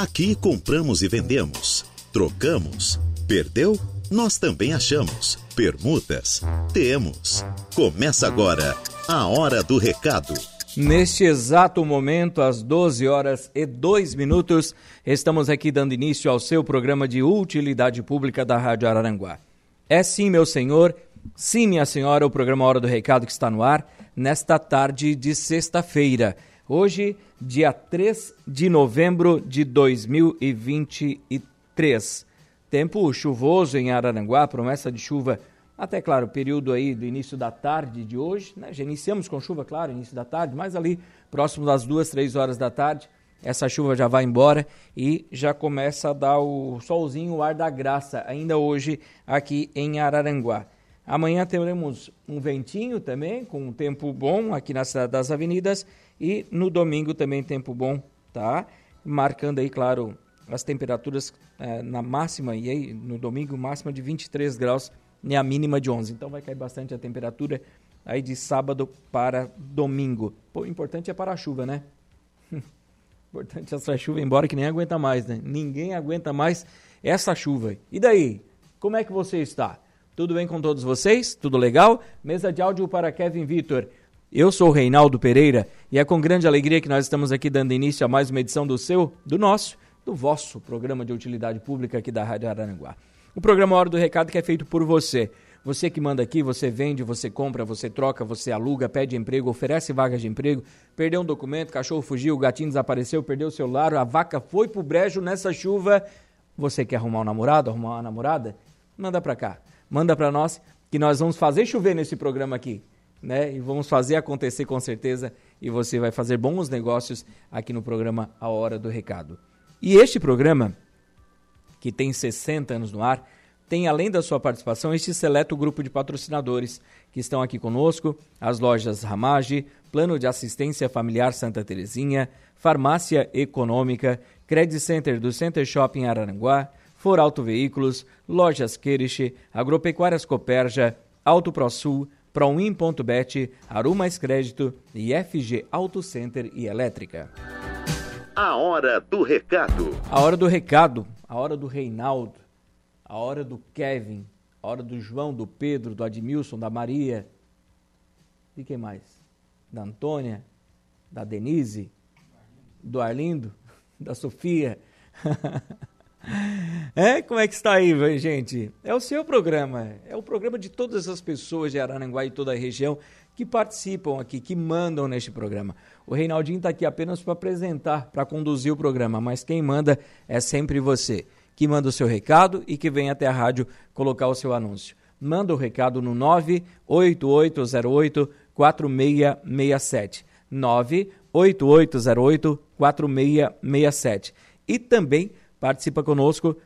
Aqui compramos e vendemos, trocamos, perdeu? Nós também achamos. Permutas? Temos. Começa agora a Hora do Recado. Neste exato momento, às 12 horas e 2 minutos, estamos aqui dando início ao seu programa de utilidade pública da Rádio Araranguá. É sim, meu senhor, sim, minha senhora, o programa Hora do Recado que está no ar nesta tarde de sexta-feira. Hoje, dia 3 de novembro de 2023. Tempo chuvoso em Araranguá, promessa de chuva até, claro, período aí do início da tarde de hoje, né? Já iniciamos com chuva, claro, início da tarde, mas ali próximo das duas, três horas da tarde, essa chuva já vai embora e já começa a dar o solzinho, o ar da graça, ainda hoje aqui em Araranguá. Amanhã teremos um ventinho também, com um tempo bom aqui na cidade das avenidas e no domingo também tempo bom, tá? Marcando aí, claro, as temperaturas é, na máxima, e aí no domingo máxima de 23 graus e a mínima de 11. Então vai cair bastante a temperatura aí de sábado para domingo. Pô, o importante é para a chuva, né? importante é essa chuva embora que nem aguenta mais, né? Ninguém aguenta mais essa chuva. E daí? Como é que você está? Tudo bem com todos vocês? Tudo legal? Mesa de áudio para Kevin Vitor. Eu sou o Reinaldo Pereira e é com grande alegria que nós estamos aqui dando início a mais uma edição do seu, do nosso, do vosso programa de utilidade pública aqui da Rádio Araranguá. O programa Hora do Recado que é feito por você. Você que manda aqui, você vende, você compra, você troca, você aluga, pede emprego, oferece vagas de emprego, perdeu um documento, cachorro fugiu, o gatinho desapareceu, perdeu o celular, a vaca foi pro brejo nessa chuva. Você quer arrumar um namorado, arrumar uma namorada? Manda pra cá. Manda pra nós que nós vamos fazer chover nesse programa aqui né? E vamos fazer acontecer com certeza e você vai fazer bons negócios aqui no programa A Hora do Recado. E este programa, que tem 60 anos no ar, tem além da sua participação este seleto grupo de patrocinadores que estão aqui conosco, as lojas Ramage, Plano de Assistência Familiar Santa Terezinha, Farmácia Econômica, Credit Center do Center Shopping Araranguá, For Auto Veículos, Lojas Queriche, Agropecuárias Coperja, Auto ProSul, Proin.bet, Aru Mais Crédito e FG Auto Center e Elétrica. A hora do recado. A hora do recado, a hora do Reinaldo, a hora do Kevin, a hora do João, do Pedro, do Admilson, da Maria. E quem mais? Da Antônia, da Denise, do Arlindo, da Sofia. É, como é que está aí, gente? É o seu programa, é o programa de todas as pessoas de Araranguá e toda a região que participam aqui, que mandam neste programa. O Reinaldinho está aqui apenas para apresentar, para conduzir o programa, mas quem manda é sempre você, que manda o seu recado e que vem até a rádio colocar o seu anúncio. Manda o recado no 98808 4667. 98808 4667. E também Participa conosco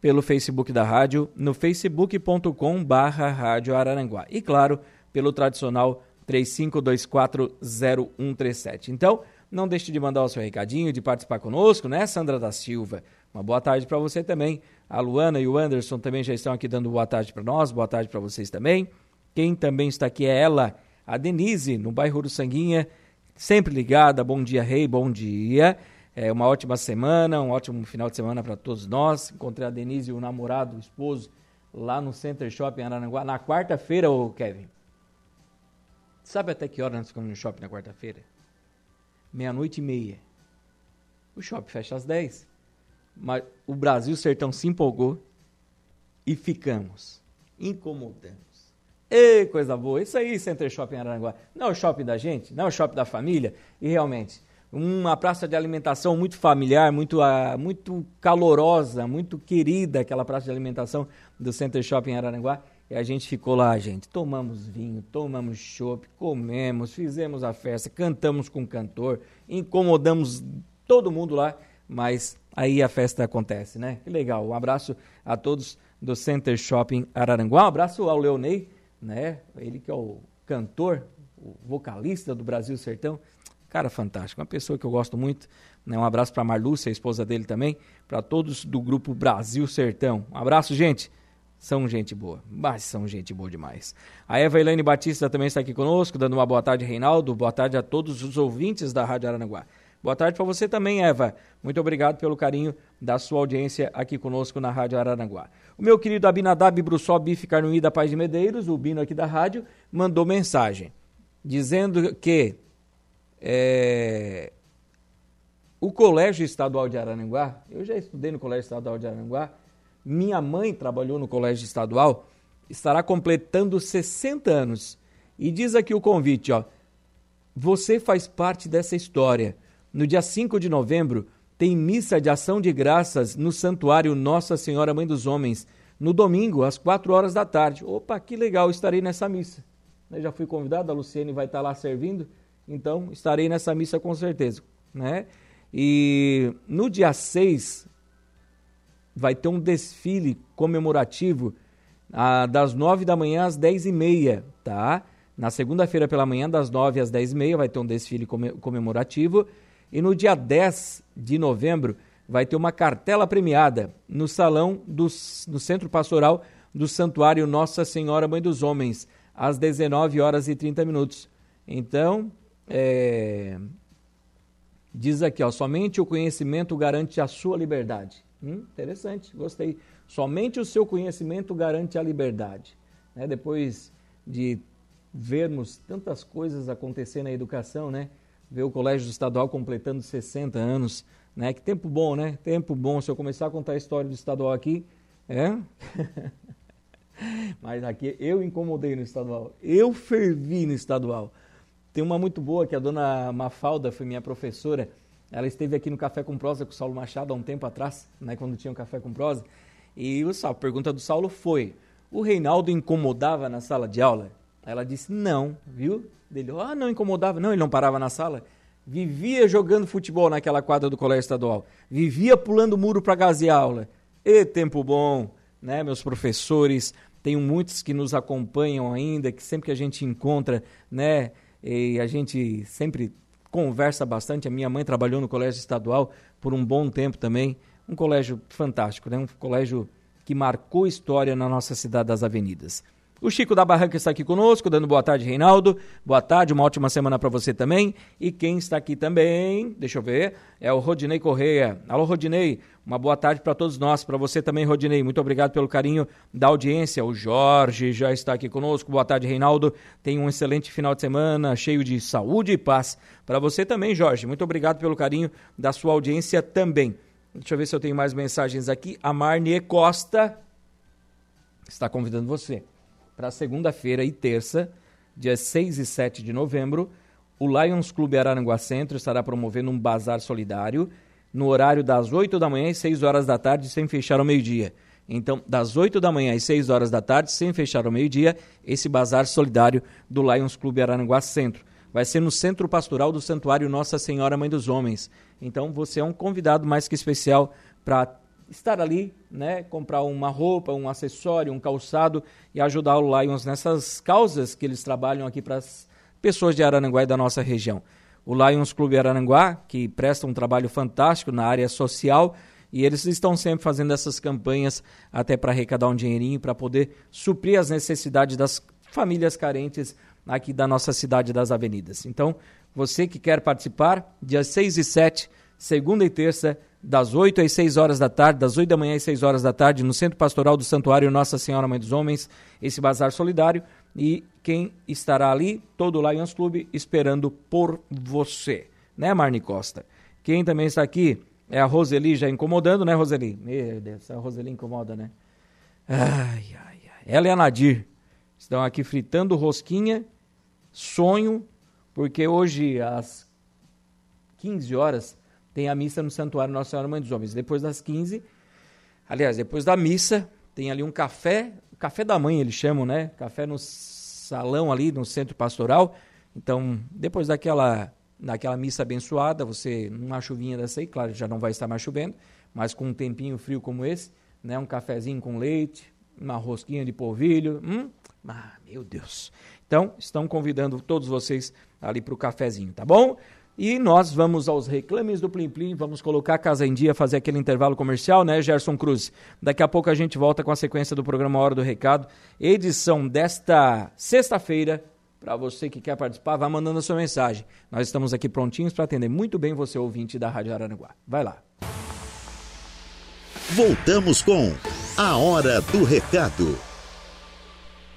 pelo Facebook da rádio, no facebook.com barra Rádio Araranguá. E claro, pelo tradicional 35240137. Então, não deixe de mandar o seu recadinho, de participar conosco, né, Sandra da Silva? Uma boa tarde para você também. A Luana e o Anderson também já estão aqui dando boa tarde para nós, boa tarde para vocês também. Quem também está aqui é ela, a Denise, no bairro do Sanguinha, sempre ligada. Bom dia, Rei, bom dia. É, uma ótima semana, um ótimo final de semana para todos nós. Encontrei a Denise, o namorado, o esposo, lá no Center Shopping Araranguá, na quarta-feira, ô Kevin. Sabe até que hora nós ficamos no shopping na quarta-feira? Meia-noite e meia. O shopping fecha às 10. Mas o Brasil Sertão se empolgou e ficamos. Incomodamos. Ei, coisa boa. Isso aí, Center Shopping Araranguá. Não é o shopping da gente, não é o shopping da família. E realmente, uma praça de alimentação muito familiar, muito, uh, muito calorosa, muito querida, aquela praça de alimentação do Center Shopping Araranguá. E a gente ficou lá, gente. Tomamos vinho, tomamos chopp, comemos, fizemos a festa, cantamos com o cantor, incomodamos todo mundo lá, mas aí a festa acontece, né? Que legal. Um abraço a todos do Center Shopping Araranguá. Um abraço ao Leonei, né? Ele que é o cantor, o vocalista do Brasil Sertão. Cara, fantástico. Uma pessoa que eu gosto muito. Né? Um abraço para a Marlúcia, a esposa dele também. Para todos do grupo Brasil Sertão. Um abraço, gente. São gente boa. Mas são gente boa demais. A Eva Elaine Batista também está aqui conosco, dando uma boa tarde, Reinaldo. Boa tarde a todos os ouvintes da Rádio Aranaguá. Boa tarde para você também, Eva. Muito obrigado pelo carinho da sua audiência aqui conosco na Rádio Araranguá. O meu querido Abinadab Brussol Bife Carnuí da Paz de Medeiros, o Bino aqui da rádio, mandou mensagem dizendo que é, o Colégio Estadual de Araranguá, eu já estudei no Colégio Estadual de Araranguá, minha mãe trabalhou no Colégio Estadual, estará completando 60 anos. E diz aqui o convite, ó. Você faz parte dessa história. No dia 5 de novembro, tem missa de ação de graças no Santuário Nossa Senhora Mãe dos Homens, no domingo, às 4 horas da tarde. Opa, que legal, estarei nessa missa. Eu já fui convidado, a Luciene vai estar lá servindo, então estarei nessa missa com certeza. Né? E no dia 6 vai ter um desfile comemorativo ah, das 9 da manhã às 10 e meia, tá? Na segunda-feira pela manhã, das 9 às 10 e meia, vai ter um desfile comemorativo. E no dia 10 de novembro vai ter uma cartela premiada no salão do no Centro Pastoral do Santuário Nossa Senhora Mãe dos Homens, às 19 horas e 30 minutos. Então, é, diz aqui, ó, somente o conhecimento garante a sua liberdade. Hum, interessante, gostei. Somente o seu conhecimento garante a liberdade. Né? Depois de vermos tantas coisas acontecer na educação, né? ver o Colégio Estadual completando 60 anos. Né? Que tempo bom, né? Tempo bom. Se eu começar a contar a história do estadual aqui, é. Mas aqui eu incomodei no estadual. Eu fervi no estadual. Tem uma muito boa que a dona Mafalda foi minha professora. Ela esteve aqui no Café com Prosa com o Saulo Machado há um tempo atrás, né, quando tinha o um Café com Prosa. E o a pergunta do Saulo foi: o Reinaldo incomodava na sala de aula? Ela disse: não, viu? dele. Ah, não incomodava. Não, ele não parava na sala. Vivia jogando futebol naquela quadra do colégio estadual. Vivia pulando muro para gazear aula. E tempo bom, né, meus professores. Tenho muitos que nos acompanham ainda, que sempre que a gente encontra, né, e a gente sempre conversa bastante. A minha mãe trabalhou no colégio estadual por um bom tempo também. Um colégio fantástico, né? um colégio que marcou história na nossa cidade das avenidas. O Chico da Barranca está aqui conosco, dando boa tarde, Reinaldo. Boa tarde, uma ótima semana para você também. E quem está aqui também, deixa eu ver, é o Rodinei Correia. Alô, Rodinei, uma boa tarde para todos nós, para você também, Rodinei. Muito obrigado pelo carinho da audiência. O Jorge já está aqui conosco. Boa tarde, Reinaldo. Tenha um excelente final de semana, cheio de saúde e paz. Para você também, Jorge. Muito obrigado pelo carinho da sua audiência também. Deixa eu ver se eu tenho mais mensagens aqui. A Marnie Costa está convidando você para segunda-feira e terça, dias 6 e 7 de novembro, o Lions Clube Araranguá Centro estará promovendo um bazar solidário no horário das 8 da manhã e 6 horas da tarde, sem fechar ao meio-dia. Então, das 8 da manhã às 6 horas da tarde, sem fechar ao meio-dia, esse bazar solidário do Lions Clube Araranguá Centro. Vai ser no Centro Pastoral do Santuário Nossa Senhora Mãe dos Homens. Então, você é um convidado mais que especial para estar ali, né, comprar uma roupa, um acessório, um calçado e ajudar o Lions nessas causas que eles trabalham aqui para as pessoas de Araranguá e da nossa região. O Lions Clube Araranguá, que presta um trabalho fantástico na área social, e eles estão sempre fazendo essas campanhas até para arrecadar um dinheirinho para poder suprir as necessidades das famílias carentes aqui da nossa cidade das avenidas. Então, você que quer participar, dia 6 e 7, segunda e terça, das 8 às 6 horas da tarde, das 8 da manhã às 6 horas da tarde, no Centro Pastoral do Santuário Nossa Senhora Mãe dos Homens, esse bazar solidário. E quem estará ali? Todo o Lions Clube esperando por você, né, Marne Costa? Quem também está aqui é a Roseli já incomodando, né, Roseli? Meu Deus, a Roseli incomoda, né? Ai, ai, ai. Ela e a Nadir estão aqui fritando rosquinha, sonho, porque hoje às 15 horas tem a missa no Santuário Nossa Senhora Mãe dos Homens. Depois das 15, aliás, depois da missa, tem ali um café, café da mãe eles chamam, né? Café no salão ali, no centro pastoral. Então, depois daquela, daquela missa abençoada, você, numa chuvinha dessa aí, claro, já não vai estar mais chovendo, mas com um tempinho frio como esse, né? Um cafezinho com leite, uma rosquinha de polvilho, hum? Ah, meu Deus. Então, estão convidando todos vocês ali para o cafezinho, tá bom? E nós vamos aos reclames do Plim Plim, vamos colocar a casa em dia, fazer aquele intervalo comercial, né, Gerson Cruz? Daqui a pouco a gente volta com a sequência do programa Hora do Recado, edição desta sexta-feira, Para você que quer participar, vá mandando a sua mensagem. Nós estamos aqui prontinhos para atender muito bem você, ouvinte da Rádio Araranguá. Vai lá. Voltamos com A Hora do Recado.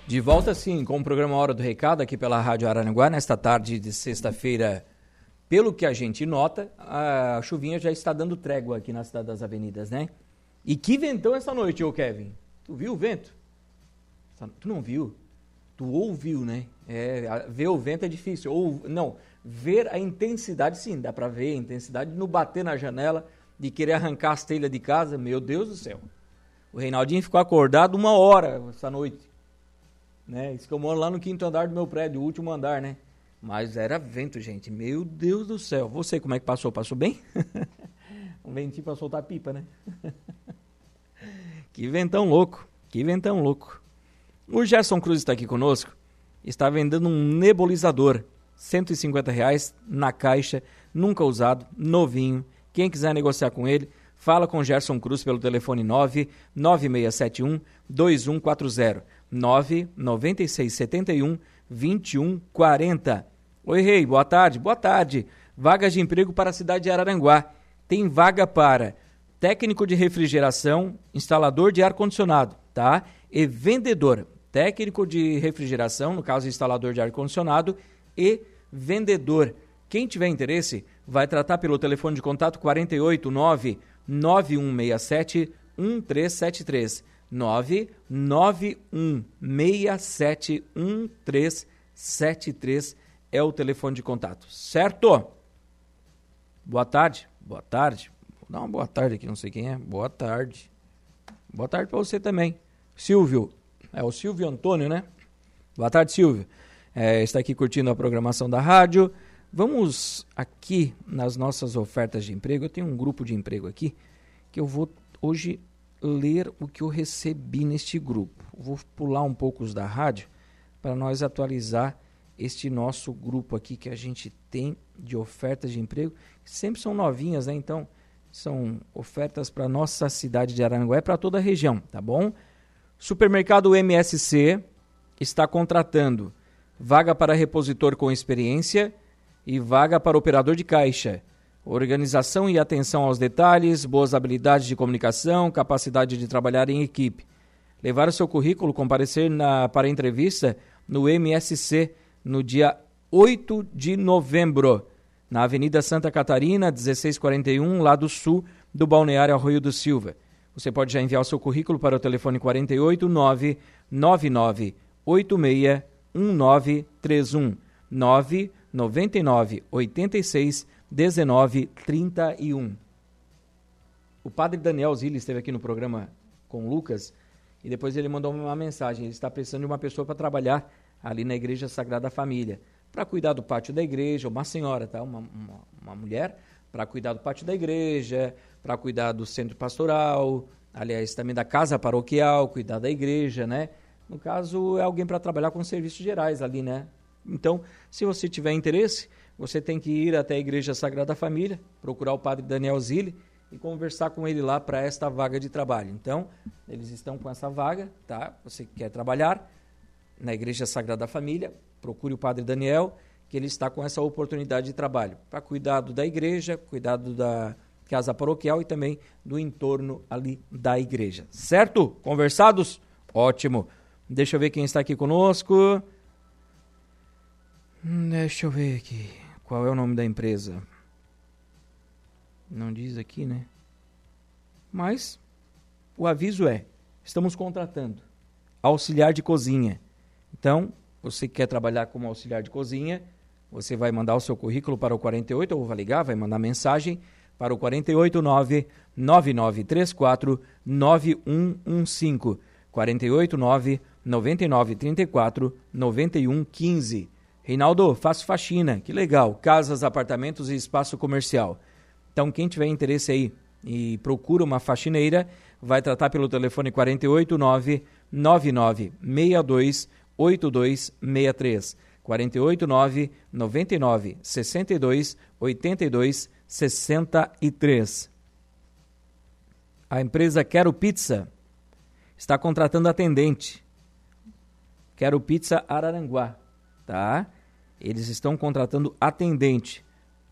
De volta, sim, com o programa Hora do Recado aqui pela Rádio Araranguá, nesta tarde de sexta-feira. Pelo que a gente nota, a chuvinha já está dando trégua aqui na Cidade das Avenidas, né? E que ventão essa noite, ô Kevin? Tu viu o vento? Tu não viu? Tu ouviu, né? É, ver o vento é difícil. Ou, não, ver a intensidade, sim, dá para ver a intensidade no bater na janela, de querer arrancar as telhas de casa. Meu Deus do céu. O Reinaldinho ficou acordado uma hora essa noite. Né? Isso que eu moro lá no quinto andar do meu prédio, o último andar, né? Mas era vento, gente. Meu Deus do céu. Você, como é que passou? Passou bem? um ventinho para soltar pipa, né? que ventão louco. Que ventão louco. O Gerson Cruz está aqui conosco. Está vendendo um nebulizador. 150 reais na caixa, nunca usado, novinho. Quem quiser negociar com ele, fala com Gerson Cruz pelo telefone 99671 2140. 99671 2140. Oi, Rei, boa tarde. Boa tarde. Vagas de emprego para a cidade de Araranguá. Tem vaga para técnico de refrigeração, instalador de ar-condicionado, tá? E vendedor. Técnico de refrigeração, no caso, instalador de ar-condicionado, e vendedor. Quem tiver interesse, vai tratar pelo telefone de contato 489 9167 1373. 991671373 é o telefone de contato, certo? Boa tarde, boa tarde. Vou dar uma boa tarde aqui, não sei quem é. Boa tarde. Boa tarde para você também. Silvio, é o Silvio Antônio, né? Boa tarde, Silvio. É, está aqui curtindo a programação da rádio. Vamos aqui nas nossas ofertas de emprego. Eu tenho um grupo de emprego aqui que eu vou hoje ler o que eu recebi neste grupo. Vou pular um pouco os da rádio para nós atualizar este nosso grupo aqui que a gente tem de ofertas de emprego, sempre são novinhas, né? Então, são ofertas para nossa cidade de Aranguá e para toda a região, tá bom? Supermercado MSC está contratando vaga para repositor com experiência e vaga para operador de caixa organização e atenção aos detalhes, boas habilidades de comunicação, capacidade de trabalhar em equipe. Levar o seu currículo, comparecer na, para entrevista no MSC no dia 8 de novembro, na Avenida Santa Catarina, 1641, lado sul do Balneário Arroio do Silva. Você pode já enviar o seu currículo para o telefone 489 99 86 1931 999 86 1931. O padre Daniel Zilli esteve aqui no programa com o Lucas e depois ele mandou uma mensagem. Ele está precisando de uma pessoa para trabalhar ali na Igreja Sagrada Família, para cuidar do pátio da igreja, uma senhora, tá? uma, uma, uma mulher, para cuidar do pátio da igreja, para cuidar do centro pastoral, aliás, também da casa paroquial, cuidar da igreja, né? No caso, é alguém para trabalhar com serviços gerais ali, né? Então, se você tiver interesse, você tem que ir até a Igreja Sagrada Família, procurar o padre Daniel Zilli e conversar com ele lá para esta vaga de trabalho. Então, eles estão com essa vaga, tá? Você quer trabalhar na Igreja Sagrada Família, procure o padre Daniel, que ele está com essa oportunidade de trabalho para cuidado da igreja, cuidado da casa paroquial e também do entorno ali da igreja. Certo? Conversados? Ótimo. Deixa eu ver quem está aqui conosco. Hum, deixa eu ver aqui. Qual é o nome da empresa? Não diz aqui, né? Mas o aviso é: estamos contratando auxiliar de cozinha. Então, você que quer trabalhar como auxiliar de cozinha, você vai mandar o seu currículo para o 48 ou vai ligar, vai mandar mensagem para o 489 9934 9115 489 9934 9115 Reinaldo, faço faxina, que legal. Casas, apartamentos e espaço comercial. Então, quem tiver interesse aí e procura uma faxineira, vai tratar pelo telefone 489 9962 8263. 489 99 62 82 63. A empresa Quero Pizza está contratando atendente. Quero Pizza Araranguá tá? Eles estão contratando atendente.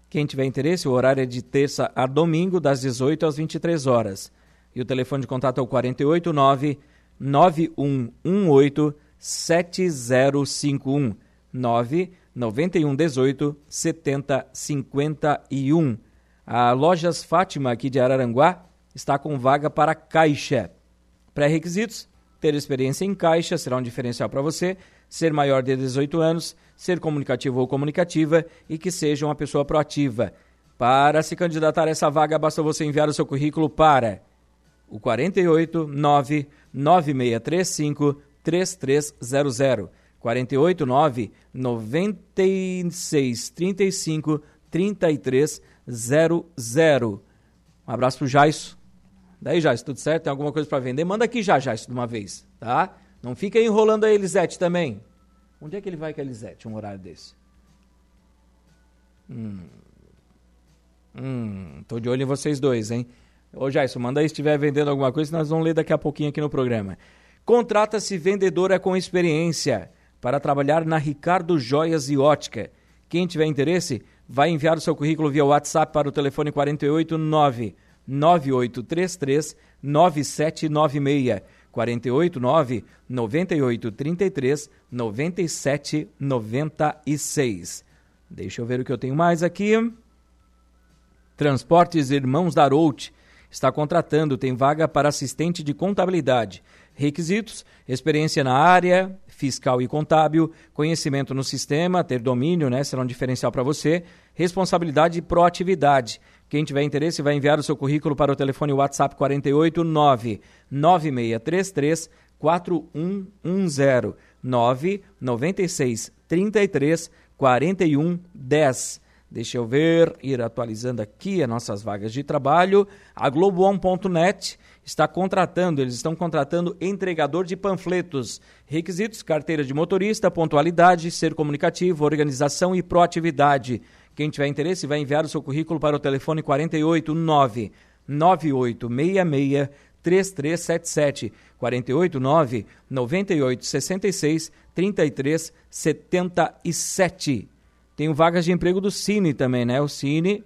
Quem tiver interesse, o horário é de terça a domingo, das 18 às 23 horas. E o telefone de contato é o 489 9118 7051 99118 7051. A Lojas Fátima aqui de Araranguá está com vaga para caixa. Pré-requisitos: ter experiência em caixa será um diferencial para você, ser maior de 18 anos, ser comunicativo ou comunicativa e que seja uma pessoa proativa. Para se candidatar a essa vaga, basta você enviar o seu currículo para o 48 9 9635 3300 48 9 96 35 3300 Um abraço pro Jaisso. Daí, Jaisso, tudo certo? Tem alguma coisa para vender? Manda aqui já, Jaisso, de uma vez, tá? Não fica enrolando a Elisete também. Onde é que ele vai com a Elisete, um horário desse? Hum. Hum, tô de olho em vocês dois, hein? Ô, Jaisso, manda aí se estiver vendendo alguma coisa, nós vamos ler daqui a pouquinho aqui no programa. Contrata-se vendedora com experiência para trabalhar na Ricardo Joias e Ótica. Quem tiver interesse, vai enviar o seu currículo via WhatsApp para o telefone 489 9833 9796. 489 9833 9796. Deixa eu ver o que eu tenho mais aqui. Transportes Irmãos da Aroute está contratando, tem vaga para assistente de contabilidade. Requisitos: experiência na área fiscal e contábil, conhecimento no sistema, ter domínio, né, será um diferencial para você, responsabilidade e proatividade. Quem tiver interesse vai enviar o seu currículo para o telefone WhatsApp 489 9633 4110 996 33 41 10. Deixa eu ver, ir atualizando aqui as nossas vagas de trabalho. A Globoon.net está contratando, eles estão contratando entregador de panfletos. Requisitos: carteira de motorista, pontualidade, ser comunicativo, organização e proatividade. Quem tiver interesse vai enviar o seu currículo para o telefone 489 9866 3377 489 9866 3377. Tenho vagas de emprego do Cine também, né? O Cine,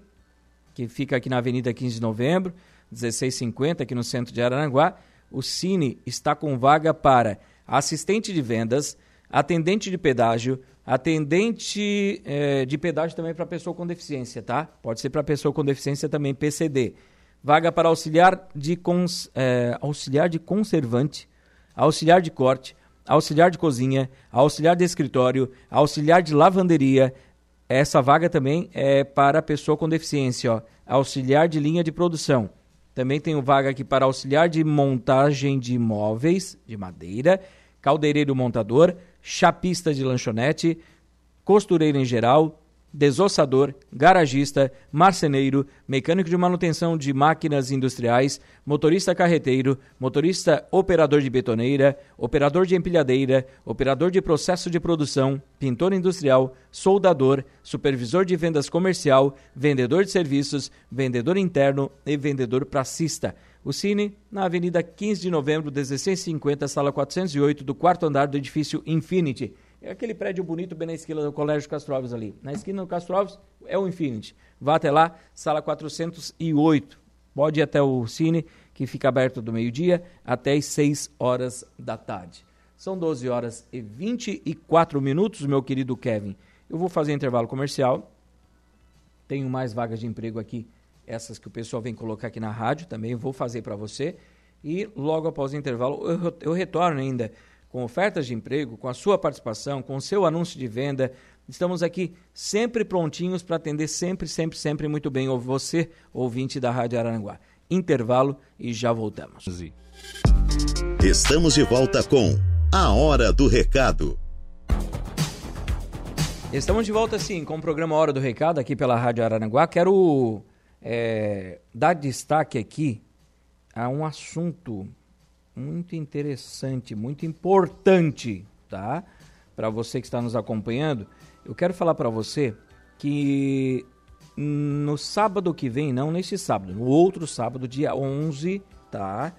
que fica aqui na Avenida 15 de Novembro, 1650, aqui no centro de Araranguá. O Cine está com vaga para assistente de vendas, atendente de pedágio, atendente eh, de pedágio também para pessoa com deficiência, tá? Pode ser para pessoa com deficiência também, PCD. Vaga para auxiliar de, cons, eh, auxiliar de conservante, auxiliar de corte, auxiliar de cozinha, auxiliar de escritório, auxiliar de lavanderia, essa vaga também é para pessoa com deficiência, ó. auxiliar de linha de produção. Também tenho vaga aqui para auxiliar de montagem de móveis de madeira, caldeireiro montador, chapista de lanchonete, costureiro em geral, desossador, garagista, marceneiro, mecânico de manutenção de máquinas industriais, motorista carreteiro, motorista operador de betoneira, operador de empilhadeira, operador de processo de produção, pintor industrial, soldador, supervisor de vendas comercial, vendedor de serviços, vendedor interno e vendedor pracista. O Cine, na Avenida 15 de Novembro, 1650, sala 408, do quarto andar do edifício Infinity. É aquele prédio bonito bem na esquina do Colégio Castro Alves ali. Na esquina do Castro Alves é o Infinity. Vá até lá, sala 408. Pode ir até o Cine, que fica aberto do meio-dia até as 6 horas da tarde. São 12 horas e 24 minutos, meu querido Kevin. Eu vou fazer intervalo comercial. Tenho mais vagas de emprego aqui, essas que o pessoal vem colocar aqui na rádio, também vou fazer para você. E logo após o intervalo, eu, eu retorno ainda com ofertas de emprego, com a sua participação, com o seu anúncio de venda. Estamos aqui sempre prontinhos para atender sempre, sempre, sempre muito bem você, ouvinte da Rádio Araranguá. Intervalo e já voltamos. Estamos de volta com A Hora do Recado. Estamos de volta sim com o programa Hora do Recado aqui pela Rádio Araranguá. Quero é, dar destaque aqui a um assunto muito interessante, muito importante, tá? Para você que está nos acompanhando, eu quero falar para você que no sábado que vem, não neste sábado, no outro sábado, dia 11, tá?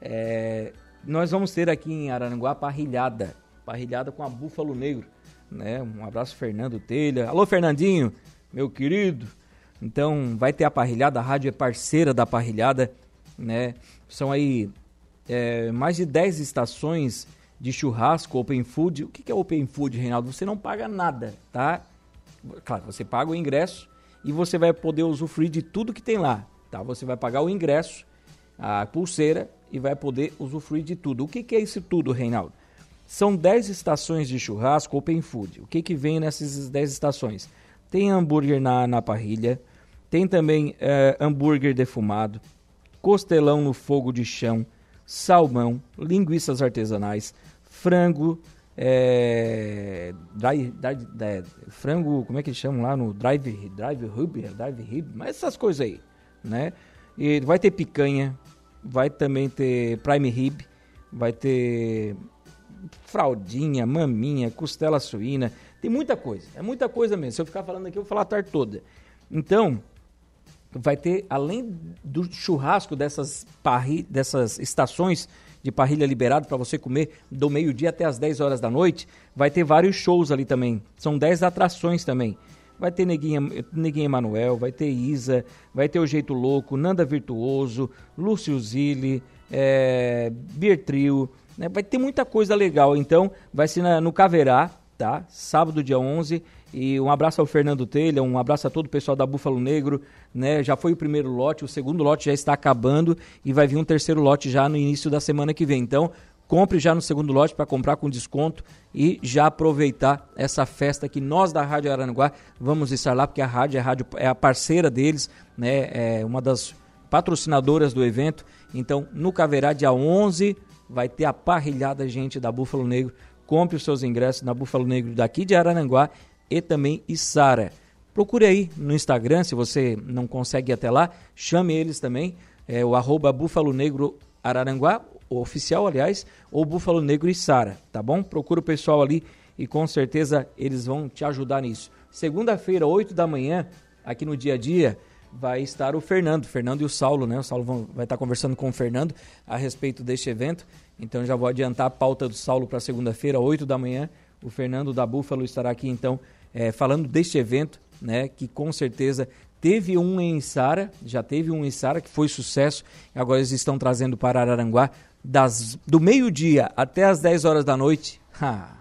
É, nós vamos ter aqui em Araranguá parrilhada, parrilhada com a Búfalo Negro. né? Um abraço Fernando Telha. Alô Fernandinho, meu querido. Então vai ter a parrilhada, a rádio é parceira da parrilhada, né? São aí é, mais de 10 estações de churrasco, open food. O que é open food, Reinaldo? Você não paga nada, tá? Claro, você paga o ingresso e você vai poder usufruir de tudo que tem lá, tá? Você vai pagar o ingresso, a pulseira e vai poder usufruir de tudo. O que, é isso tudo, Reinaldo? São 10 estações de churrasco open food. O que, que vem nessas 10 estações? Tem hambúrguer na, na parrilha, tem também é, hambúrguer defumado, costelão no fogo de chão, salmão, linguiças artesanais, frango, é, dry, frango, como é que chamam lá no drive, drive rib, drive rib, mas essas coisas aí, né? E vai ter picanha, vai também ter prime rib, vai ter fraldinha, maminha, costela suína, tem muita coisa, é muita coisa mesmo. Se eu ficar falando aqui, eu vou falar a tarde toda. Então, vai ter, além do churrasco dessas, parri, dessas estações de parrilha liberado para você comer do meio-dia até as 10 horas da noite, vai ter vários shows ali também. São 10 atrações também. Vai ter Neguinha, Neguinha Emanuel, vai ter Isa, vai ter O Jeito Louco, Nanda Virtuoso, Lúcio Zilli, é, Beer Trio, né? vai ter muita coisa legal. Então, vai ser na, no Caverá, tá? Sábado, dia 11. E um abraço ao Fernando Telha, um abraço a todo o pessoal da Búfalo Negro, né? Já foi o primeiro lote, o segundo lote já está acabando e vai vir um terceiro lote já no início da semana que vem. Então, compre já no segundo lote para comprar com desconto e já aproveitar essa festa que nós da Rádio Aranaguá vamos estar lá, porque a rádio é a, rádio, é a parceira deles, né? é uma das patrocinadoras do evento. Então, no Caverá, dia 11, vai ter a parrilhada gente da Búfalo Negro. Compre os seus ingressos na Búfalo Negro daqui de Araranguá e também Içara. Procure aí no Instagram, se você não consegue ir até lá, chame eles também, é o arroba Búfalo Negro Araranguá oficial, aliás, ou Búfalo Negro e Sara, tá bom? Procura o pessoal ali e com certeza eles vão te ajudar nisso. Segunda-feira, 8 da manhã, aqui no dia a dia, vai estar o Fernando, Fernando e o Saulo, né? O Saulo vão, vai estar conversando com o Fernando a respeito deste evento. Então já vou adiantar a pauta do Saulo para segunda-feira, 8 da manhã. O Fernando da Búfalo estará aqui então é, falando deste evento, né? Que com certeza Teve um em Sara, já teve um em Sara que foi sucesso. Agora eles estão trazendo para Araranguá das, do meio-dia até as 10 horas da noite, ha,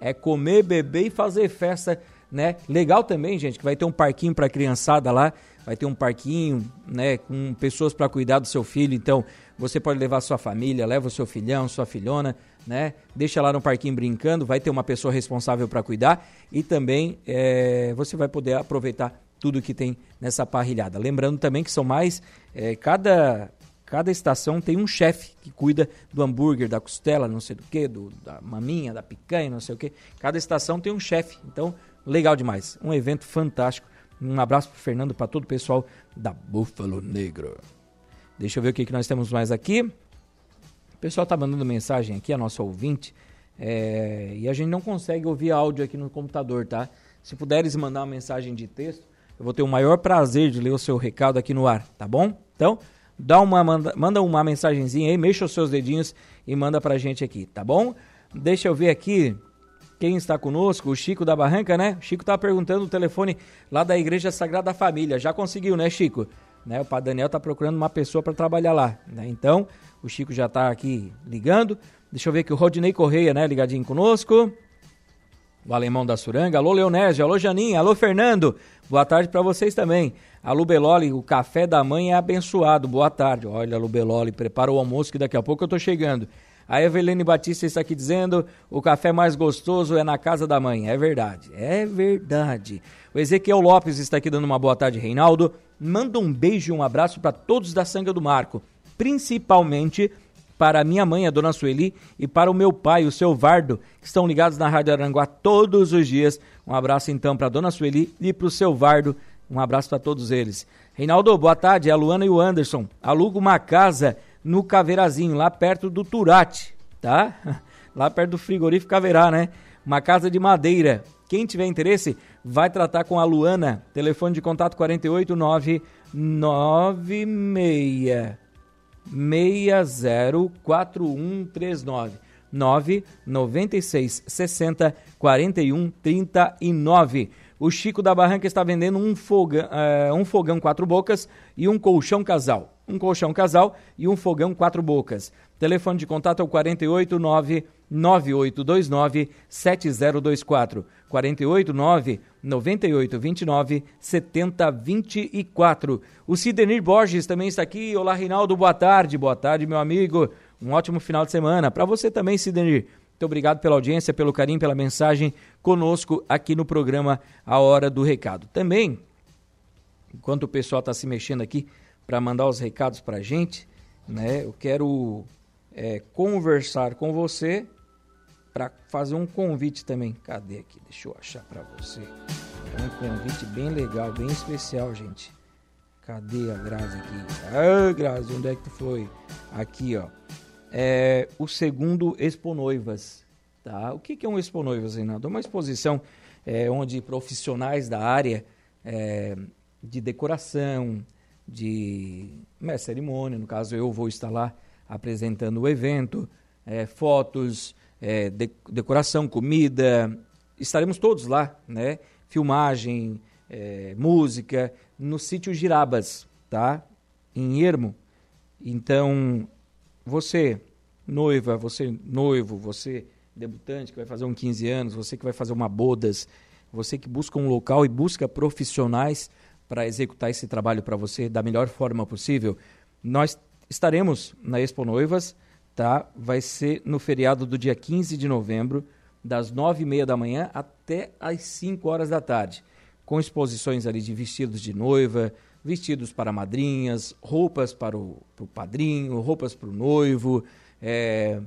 é comer, beber e fazer festa, né? Legal também, gente, que vai ter um parquinho para criançada lá, vai ter um parquinho, né, com pessoas para cuidar do seu filho. Então, você pode levar sua família, leva o seu filhão, sua filhona, né? Deixa lá no parquinho brincando, vai ter uma pessoa responsável para cuidar e também é, você vai poder aproveitar tudo que tem nessa parrilhada. Lembrando também que são mais é, cada Cada estação tem um chefe que cuida do hambúrguer, da costela, não sei do que, do, da maminha, da picanha, não sei o que. Cada estação tem um chefe. Então, legal demais. Um evento fantástico. Um abraço para Fernando, para todo o pessoal da Búfalo Negro. Deixa eu ver o que, que nós temos mais aqui. Pessoal está mandando mensagem aqui, a nossa ouvinte. É, e a gente não consegue ouvir áudio aqui no computador, tá? Se puderes mandar uma mensagem de texto, eu vou ter o maior prazer de ler o seu recado aqui no ar, tá bom? Então, dá uma, manda, manda uma mensagenzinha aí, mexa os seus dedinhos e manda pra gente aqui, tá bom? Deixa eu ver aqui quem está conosco, o Chico da Barranca, né? O Chico tá perguntando o telefone lá da Igreja Sagrada Família. Já conseguiu, né, Chico? Né, o Padre Daniel tá procurando uma pessoa para trabalhar lá, né? Então, o Chico já tá aqui ligando. Deixa eu ver aqui o Rodinei Correia, né, ligadinho conosco. O Alemão da Suranga. Alô, Leonésio. Alô, Janinha. Alô, Fernando. Boa tarde para vocês também. A Lubeloli, o café da mãe é abençoado. Boa tarde. Olha, Lubeloli, prepara o almoço que daqui a pouco eu tô chegando. A Evelene Batista está aqui dizendo: o café mais gostoso é na casa da mãe. É verdade, é verdade. O Ezequiel Lopes está aqui dando uma boa tarde, Reinaldo. Manda um beijo e um abraço para todos da Sanga do Marco, principalmente para minha mãe, a dona Sueli, e para o meu pai, o seu Vardo, que estão ligados na Rádio Aranguá todos os dias. Um abraço então para a dona Sueli e para o seu Vardo um abraço para todos eles. Reinaldo, boa tarde. É a Luana e o Anderson. Aluga uma casa no Caveirazinho, lá perto do Turati, tá? Lá perto do frigorífico Caveirá, né? Uma casa de madeira. Quem tiver interesse, vai tratar com a Luana. Telefone de contato 489 96 604139. 996 60 41 39. O Chico da Barranca está vendendo um fogão, uh, um fogão quatro bocas e um colchão casal. Um colchão casal e um fogão quatro bocas. Telefone de contato é o 489 9829 7024. 489 9829 7024. O Sidenir Borges também está aqui. Olá, Reinaldo, boa tarde. Boa tarde, meu amigo. Um ótimo final de semana. Para você também, Sidenir. Muito obrigado pela audiência, pelo carinho, pela mensagem conosco aqui no programa A Hora do Recado. Também, enquanto o pessoal está se mexendo aqui para mandar os recados para a gente, né, eu quero é, conversar com você para fazer um convite também. Cadê aqui? Deixa eu achar para você. É um convite bem legal, bem especial, gente. Cadê a Grazi aqui? Ah, Grazi, onde é que tu foi? Aqui, ó. É o segundo Expo Noivas. Tá? O que, é um Expo Noivas, Reinaldo? É uma exposição é, onde profissionais da área é, de decoração, de cerimônia, no caso eu vou estar lá apresentando o evento, é, fotos, é, de, decoração, comida. Estaremos todos lá, né? Filmagem, é, música, no sítio Girabas, tá? Em Ermo. Então, você, noiva, você noivo, você debutante que vai fazer um 15 anos, você que vai fazer uma bodas, você que busca um local e busca profissionais para executar esse trabalho para você da melhor forma possível, nós estaremos na Expo Noivas tá? Vai ser no feriado do dia 15 de novembro, das nove e meia da manhã até as 5 horas da tarde, com exposições ali de vestidos de noiva, vestidos para madrinhas, roupas para o, padrinho, roupas para o noivo, é,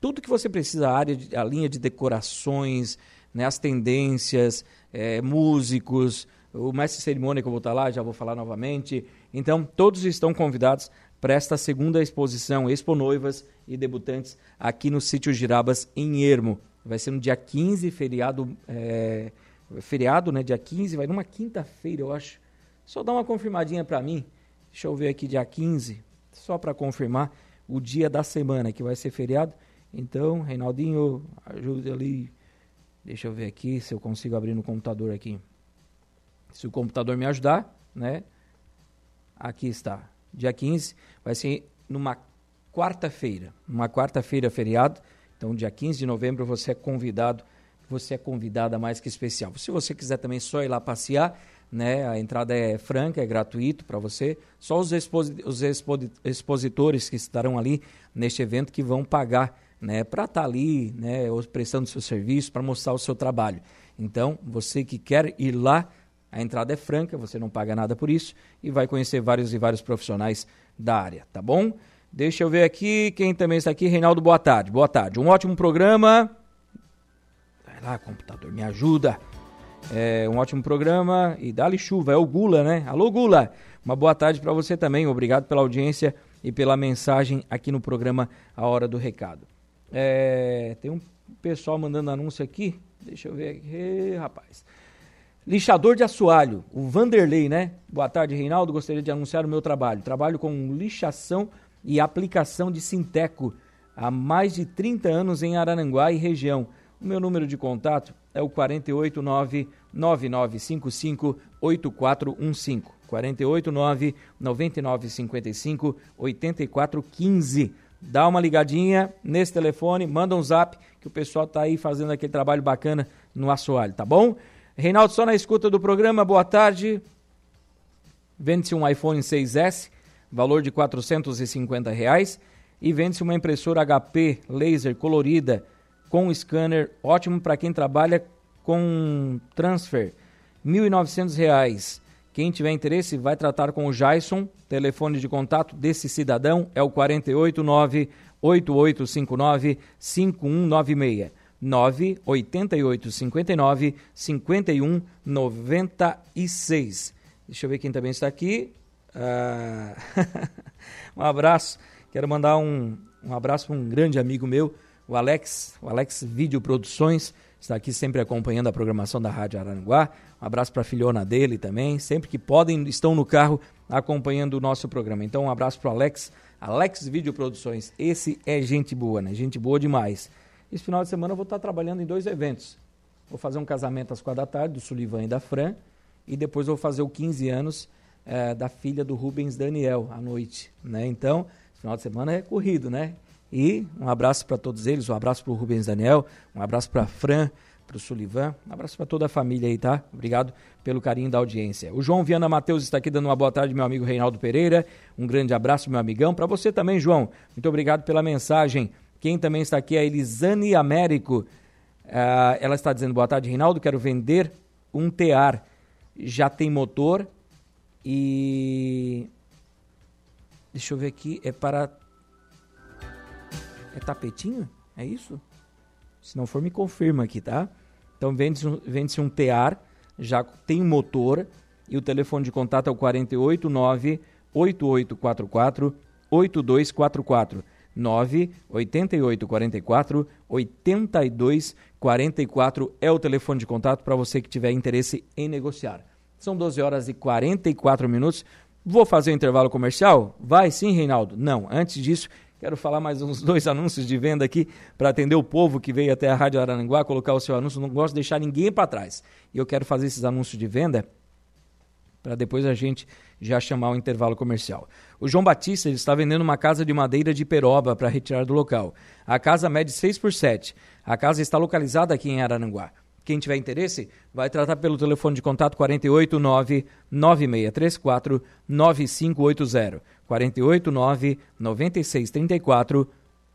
tudo que você precisa, a, área a linha de decorações, né, as tendências, é, músicos, o mestre cerimônia que eu vou estar lá, já vou falar novamente. Então, todos estão convidados para esta segunda exposição Expo Noivas e Debutantes aqui no sítio Girabas, em Ermo. Vai ser no dia 15, feriado, é, feriado, né? Dia 15, vai numa quinta-feira, eu acho. Só dá uma confirmadinha para mim. Deixa eu ver aqui, dia 15, só para confirmar o dia da semana que vai ser feriado. Então, Reinaldinho, ajude ali. Deixa eu ver aqui se eu consigo abrir no computador aqui. Se o computador me ajudar, né? Aqui está dia 15, vai ser numa quarta-feira, uma quarta-feira feriado. Então, dia 15 de novembro, você é convidado, você é convidada mais que especial. Se você quiser também só ir lá passear, né, a entrada é franca, é gratuito para você. Só os, exposi os expositores que estarão ali neste evento que vão pagar né, para estar tá ali, né, prestando seu serviço, para mostrar o seu trabalho. Então, você que quer ir lá, a entrada é franca, você não paga nada por isso e vai conhecer vários e vários profissionais da área, tá bom? Deixa eu ver aqui quem também está aqui. Reinaldo, boa tarde. Boa tarde. Um ótimo programa. Vai lá, computador, me ajuda. É um ótimo programa e dá-lhe chuva. É o Gula, né? Alô, Gula. Uma boa tarde para você também. Obrigado pela audiência e pela mensagem aqui no programa A Hora do Recado. É, tem um pessoal mandando anúncio aqui. Deixa eu ver aqui, rapaz. Lixador de assoalho, o Vanderlei, né? Boa tarde, Reinaldo. Gostaria de anunciar o meu trabalho. Trabalho com lixação e aplicação de Sinteco há mais de 30 anos em Araranguá e região. O meu número de contato é o 489 9955 8415. 489 9955 8415. Dá uma ligadinha nesse telefone, manda um zap que o pessoal tá aí fazendo aquele trabalho bacana no assoalho, tá bom? Reinaldo, só na escuta do programa, boa tarde. Vende-se um iPhone 6S, valor de 450 reais, e vende-se uma impressora HP laser colorida com scanner, ótimo para quem trabalha com transfer, 1.900 reais. Quem tiver interesse, vai tratar com o Jason. Telefone de contato desse cidadão é o 489 8859 5196. 988 59 51 96. Deixa eu ver quem também está aqui. Ah, um abraço. Quero mandar um, um abraço para um grande amigo meu, o Alex, o Alex Vídeo Produções, está aqui sempre acompanhando a programação da Rádio Aranguá. Um abraço para a filhona dele também, sempre que podem, estão no carro acompanhando o nosso programa. Então, um abraço para o Alex, Alex Vídeo Produções. Esse é gente boa, né? Gente boa demais. Esse final de semana eu vou estar trabalhando em dois eventos. Vou fazer um casamento às quatro da tarde, do Sullivan e da Fran, e depois vou fazer o 15 anos é, da filha do Rubens Daniel à noite. Né? Então, final de semana é corrido, né? E um abraço para todos eles, um abraço para o Rubens Daniel, um abraço para a Fran, para o Sullivan, um abraço para toda a família aí, tá? Obrigado pelo carinho da audiência. O João Viana Matheus está aqui dando uma boa tarde, meu amigo Reinaldo Pereira. Um grande abraço, meu amigão. Para você também, João. Muito obrigado pela mensagem. Quem também está aqui é a Elisane Américo. Uh, ela está dizendo: boa tarde, Reinaldo. Quero vender um tear. Já tem motor e. Deixa eu ver aqui. É para. É tapetinho? É isso? Se não for, me confirma aqui, tá? Então vende-se um, vende um tear, já tem motor e o telefone de contato é o 489 8844 8244 98844 8244 é o telefone de contato para você que tiver interesse em negociar. São 12 horas e 44 minutos. Vou fazer o um intervalo comercial? Vai sim, Reinaldo? Não. Antes disso, quero falar mais uns dois anúncios de venda aqui para atender o povo que veio até a Rádio Araranguá colocar o seu anúncio. Não gosto de deixar ninguém para trás. E eu quero fazer esses anúncios de venda para depois a gente já chamar o intervalo comercial. O João Batista está vendendo uma casa de madeira de peroba para retirar do local. A casa mede 6 por 7. A casa está localizada aqui em Araranguá. Quem tiver interesse, vai tratar pelo telefone de contato 489 9634 9580. 489 9634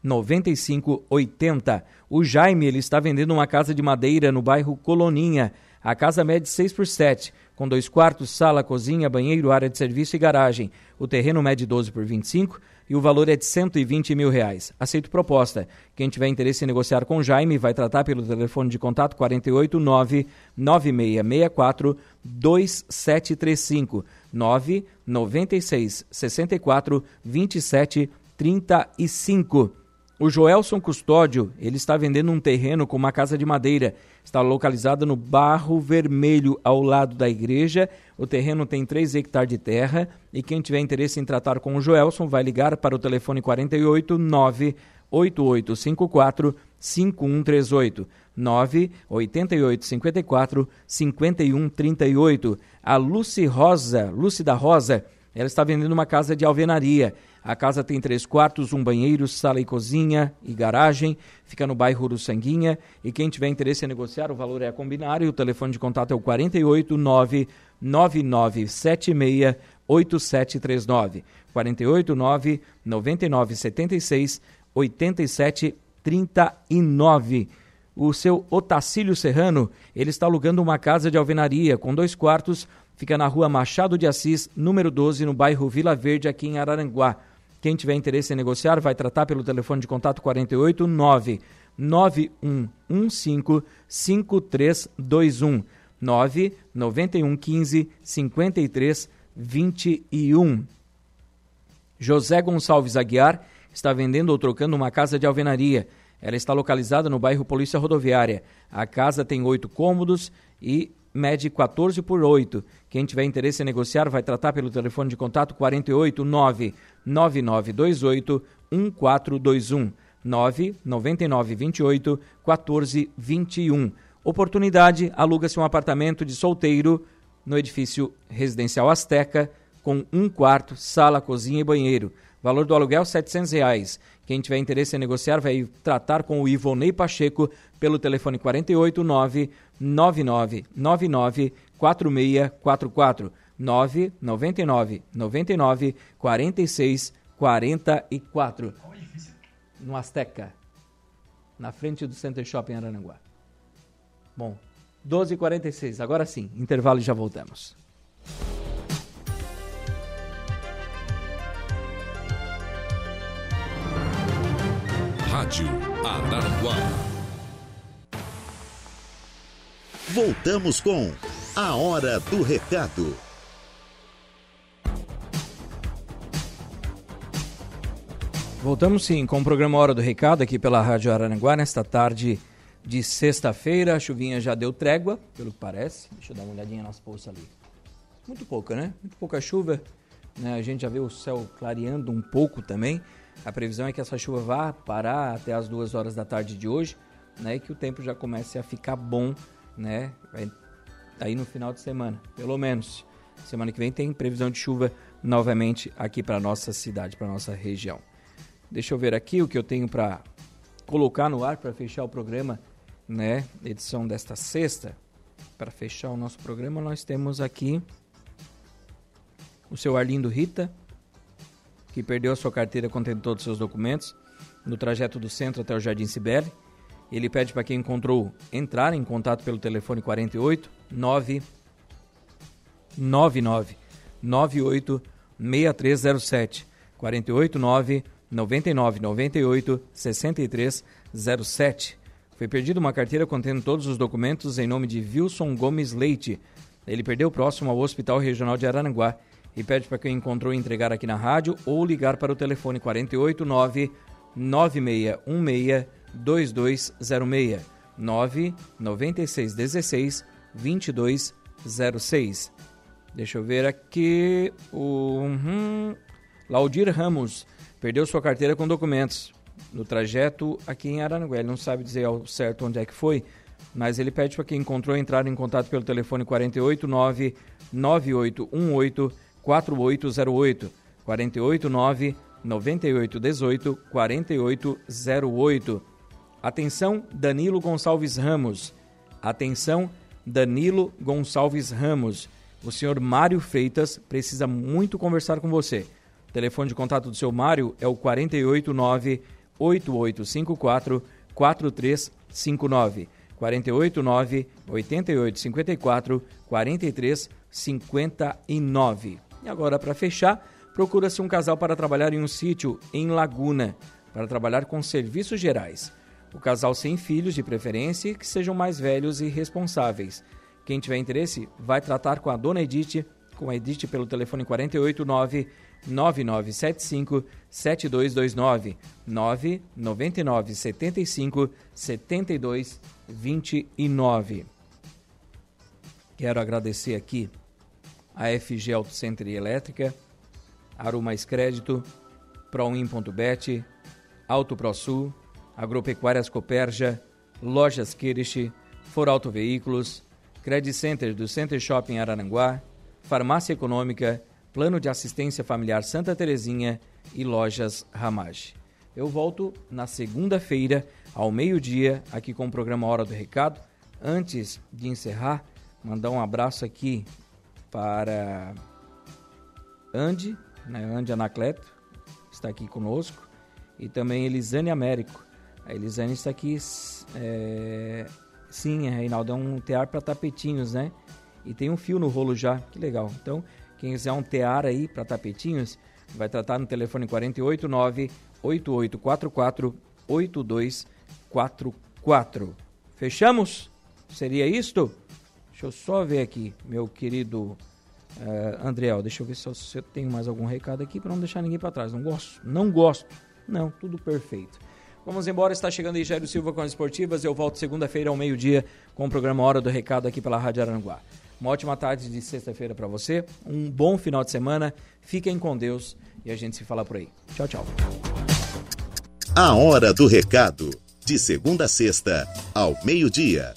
9580. O Jaime ele está vendendo uma casa de madeira no bairro Coloninha. A casa mede 6 por 7 com dois quartos, sala, cozinha, banheiro, área de serviço e garagem. O terreno mede 12 por 25 e o valor é de 120 mil reais. Aceito proposta. Quem tiver interesse em negociar com Jaime vai tratar pelo telefone de contato 489 9664 2735 996 64 27 35. O Joelson Custódio, ele está vendendo um terreno com uma casa de madeira. Está localizado no Barro Vermelho, ao lado da igreja. O terreno tem 3 hectares de terra e quem tiver interesse em tratar com o Joelson vai ligar para o telefone 48 98854 5138 98854 5138. A Lucy Rosa, Lucy da Rosa, ela está vendendo uma casa de alvenaria. A casa tem três quartos, um banheiro, sala e cozinha e garagem. Fica no bairro do Sanguinha. E quem tiver interesse em negociar, o valor é a combinar. E o telefone de contato é o 489 9976 8739. 489 9976 8739. O seu Otacílio Serrano, ele está alugando uma casa de alvenaria com dois quartos, fica na rua Machado de Assis, número 12, no bairro Vila Verde, aqui em Araranguá. Quem tiver interesse em negociar vai tratar pelo telefone de contato 489 9115 5321 99115 5321. José Gonçalves Aguiar está vendendo ou trocando uma casa de alvenaria. Ela está localizada no bairro Polícia Rodoviária. A casa tem oito cômodos e mede 14 por 8. Quem tiver interesse em negociar vai tratar pelo telefone de contato 489 9928 1421 99928 1421. Oportunidade: aluga-se um apartamento de solteiro no edifício residencial Azteca com um quarto, sala, cozinha e banheiro. Valor do aluguel 700 reais. Quem tiver interesse em negociar vai tratar com o Ivonei Pacheco pelo telefone 489 9999 4644 999 99 46 44 no Azteca na frente do Center Shopping Arananguá bom 12h46 agora sim intervalo e já voltamos. Rádio Araranguá. Voltamos com a Hora do Recado. Voltamos sim com o programa Hora do Recado aqui pela Rádio Araranguá nesta tarde de sexta-feira. A chuvinha já deu trégua, pelo que parece. Deixa eu dar uma olhadinha nas poças ali. Muito pouca, né? Muito pouca chuva. Né? A gente já vê o céu clareando um pouco também. A previsão é que essa chuva vá parar até as duas horas da tarde de hoje. né, que o tempo já comece a ficar bom, né, aí no final de semana, pelo menos. Semana que vem tem previsão de chuva novamente aqui para nossa cidade, para nossa região. Deixa eu ver aqui o que eu tenho para colocar no ar para fechar o programa, né, edição desta sexta. Para fechar o nosso programa, nós temos aqui o seu Arlindo Rita, que perdeu a sua carteira contendo todos os seus documentos no trajeto do centro até o Jardim Sibeli. Ele pede para quem encontrou entrar em contato pelo telefone 48 9 99 98 6307 48 9 99 98 63 07. Foi perdida uma carteira contendo todos os documentos em nome de Wilson Gomes Leite. Ele perdeu próximo ao Hospital Regional de Araranguá e pede para quem encontrou entregar aqui na rádio ou ligar para o telefone 489 9616 2206 99616 2206. Deixa eu ver aqui. O uhum, Laudir Ramos perdeu sua carteira com documentos no trajeto aqui em Araranguá. Ele não sabe dizer ao certo onde é que foi, mas ele pede para quem encontrou entrar em contato pelo telefone 489 9818 4808 489 9818 4808. Atenção, Danilo Gonçalves Ramos. Atenção, Danilo Gonçalves Ramos. O senhor Mário Freitas precisa muito conversar com você. O telefone de contato do seu Mário é o 489 8854 4359. 489 8854 4359. E agora, para fechar, procura-se um casal para trabalhar em um sítio em Laguna, para trabalhar com serviços gerais. O casal sem filhos, de preferência, que sejam mais velhos e responsáveis. Quem tiver interesse, vai tratar com a dona Edith, com a Edith pelo telefone 489 9975 7229 999 75 72 29. Quero agradecer aqui a FG Auto Center Elétrica, Aru Mais Crédito, Proin.bet, Auto ProSul, Agropecuárias Coperja, Lojas Kirish, For Auto Veículos, Credit Center do Center Shopping Araranguá, Farmácia Econômica, Plano de Assistência Familiar Santa Terezinha e Lojas Ramage. Eu volto na segunda-feira, ao meio-dia, aqui com o programa Hora do Recado. Antes de encerrar, mandar um abraço aqui para Andy, né, Andy Anacleto, está aqui conosco, e também Elisane Américo. A Elisane está aqui, é... sim, Reinaldo, é um tear para tapetinhos, né? E tem um fio no rolo já, que legal. Então, quem quiser um tear aí para tapetinhos, vai tratar no telefone 489 8844 8244. Fechamos? Seria isto? Deixa eu só ver aqui, meu querido uh, Andriel. Deixa eu ver se eu, se eu tenho mais algum recado aqui para não deixar ninguém para trás. Não gosto, não gosto. Não, tudo perfeito. Vamos embora, está chegando aí Jairo Silva com as esportivas. Eu volto segunda-feira ao meio-dia com o programa Hora do Recado aqui pela Rádio Aranguá. Uma ótima tarde de sexta-feira para você, um bom final de semana. Fiquem com Deus e a gente se fala por aí. Tchau, tchau. A Hora do Recado, de segunda a sexta, ao meio-dia